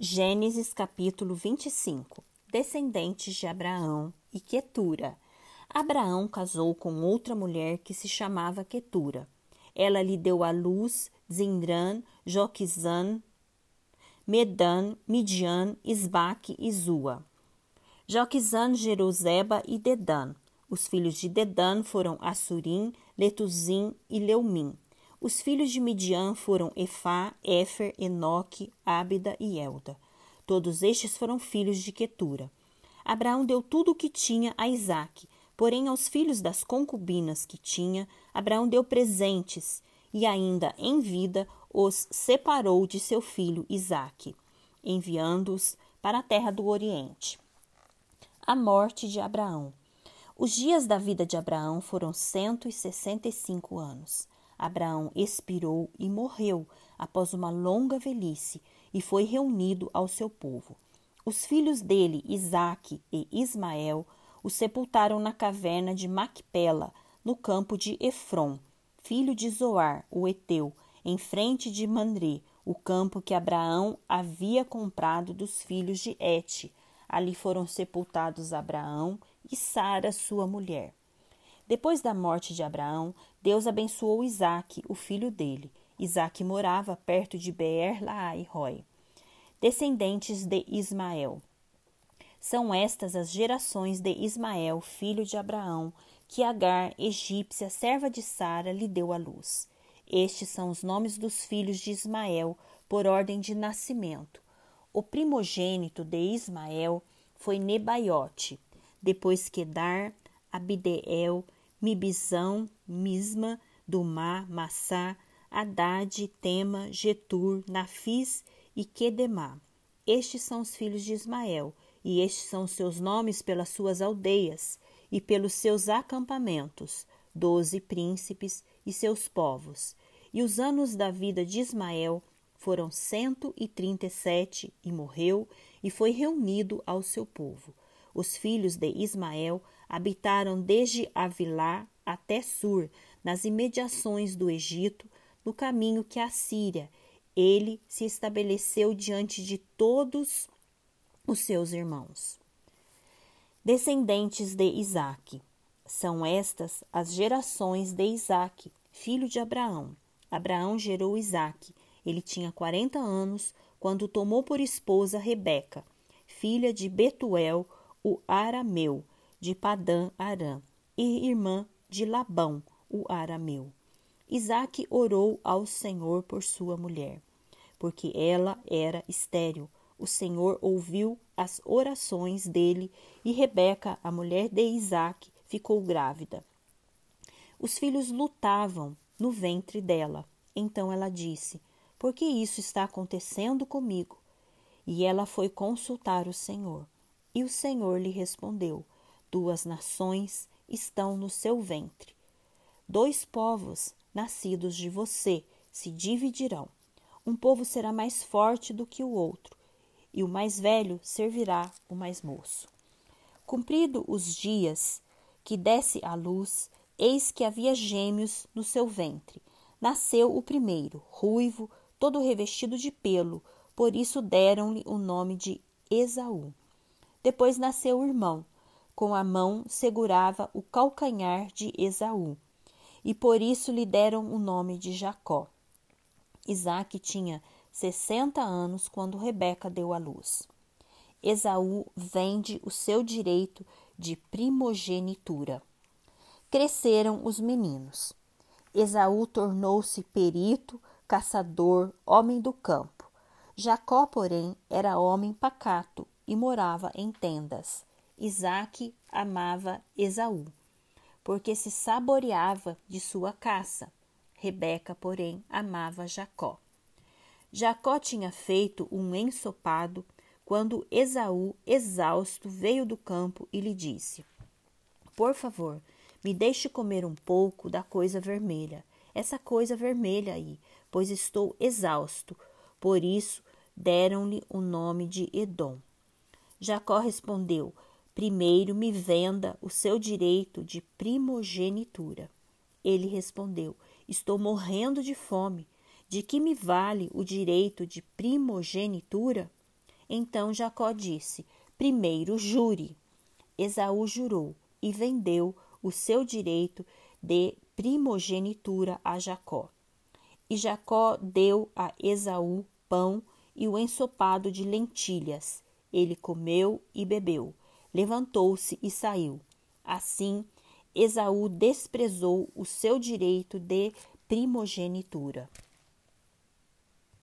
Gênesis capítulo 25 Descendentes de Abraão e Quetura. Abraão casou com outra mulher que se chamava Quetura. Ela lhe deu à luz Zindran, Joquizan, Medan, Midian, Isbaque e Zua. Joquizan gerou Zeba e Dedan. Os filhos de Dedan foram Assurim, Letuzim e Leumim. Os filhos de Midian foram Efá, Éfer, Enoque, Ábida e Elda. Todos estes foram filhos de Quetura. Abraão deu tudo o que tinha a Isaque, porém aos filhos das concubinas que tinha, Abraão deu presentes, e ainda em vida os separou de seu filho Isaque, enviando-os para a terra do Oriente. A morte de Abraão. Os dias da vida de Abraão foram cento e sessenta e cinco anos. Abraão expirou e morreu após uma longa velhice e foi reunido ao seu povo. Os filhos dele, Isaque e Ismael, o sepultaram na caverna de Macpela, no campo de Efron, filho de Zoar, o Eteu, em frente de Mandré, o campo que Abraão havia comprado dos filhos de Et. Ali foram sepultados Abraão e Sara, sua mulher. Depois da morte de Abraão, Deus abençoou Isaque, o filho dele. Isaque morava perto de Beer Laai Roi. Descendentes de Ismael. São estas as gerações de Ismael, filho de Abraão, que Agar, egípcia, serva de Sara, lhe deu à luz. Estes são os nomes dos filhos de Ismael, por ordem de nascimento. O primogênito de Ismael foi Nebaiote, depois Quedar, Abideel, Mibizão, Misma, Dumá, Massá, Haddad, Tema, Getur, Nafis e Quedemá. Estes são os filhos de Ismael, e estes são seus nomes pelas suas aldeias e pelos seus acampamentos, doze príncipes e seus povos. E os anos da vida de Ismael foram cento e trinta e sete, e morreu, e foi reunido ao seu povo. Os filhos de Ismael habitaram desde Avilá até Sur, nas imediações do Egito, no caminho que a Síria. Ele se estabeleceu diante de todos os seus irmãos. Descendentes de Isaque. São estas as gerações de Isaque, filho de Abraão. Abraão gerou Isaque. Ele tinha quarenta anos quando tomou por esposa Rebeca, filha de Betuel, o arameu, de Padã Arã, e irmã de Labão, o arameu. Isaque orou ao Senhor por sua mulher, porque ela era estéril. O Senhor ouviu as orações dele e Rebeca, a mulher de Isaque, ficou grávida. Os filhos lutavam no ventre dela. Então ela disse: Por que isso está acontecendo comigo? E ela foi consultar o Senhor. E o Senhor lhe respondeu: Duas nações estão no seu ventre. Dois povos nascidos de você se dividirão. Um povo será mais forte do que o outro, e o mais velho servirá o mais moço. Cumprido os dias que desce a luz, eis que havia gêmeos no seu ventre. Nasceu o primeiro, ruivo, todo revestido de pelo, por isso deram-lhe o nome de Esaú. Depois nasceu o irmão, com a mão segurava o calcanhar de Esaú, e por isso lhe deram o nome de Jacó. Isaque tinha sessenta anos quando Rebeca deu à luz. Esaú vende o seu direito de primogenitura. Cresceram os meninos. Esaú tornou-se perito, caçador, homem do campo. Jacó, porém, era homem pacato, e morava em tendas. Isaque amava Esaú, porque se saboreava de sua caça. Rebeca, porém, amava Jacó. Jacó tinha feito um ensopado quando Esaú, exausto, veio do campo e lhe disse: Por favor, me deixe comer um pouco da coisa vermelha, essa coisa vermelha aí, pois estou exausto. Por isso deram-lhe o nome de Edom. Jacó respondeu: Primeiro me venda o seu direito de primogenitura. Ele respondeu: Estou morrendo de fome. De que me vale o direito de primogenitura? Então Jacó disse: Primeiro jure. Esaú jurou e vendeu o seu direito de primogenitura a Jacó. E Jacó deu a Esaú pão e o ensopado de lentilhas. Ele comeu e bebeu, levantou-se e saiu. Assim, Esaú desprezou o seu direito de primogenitura.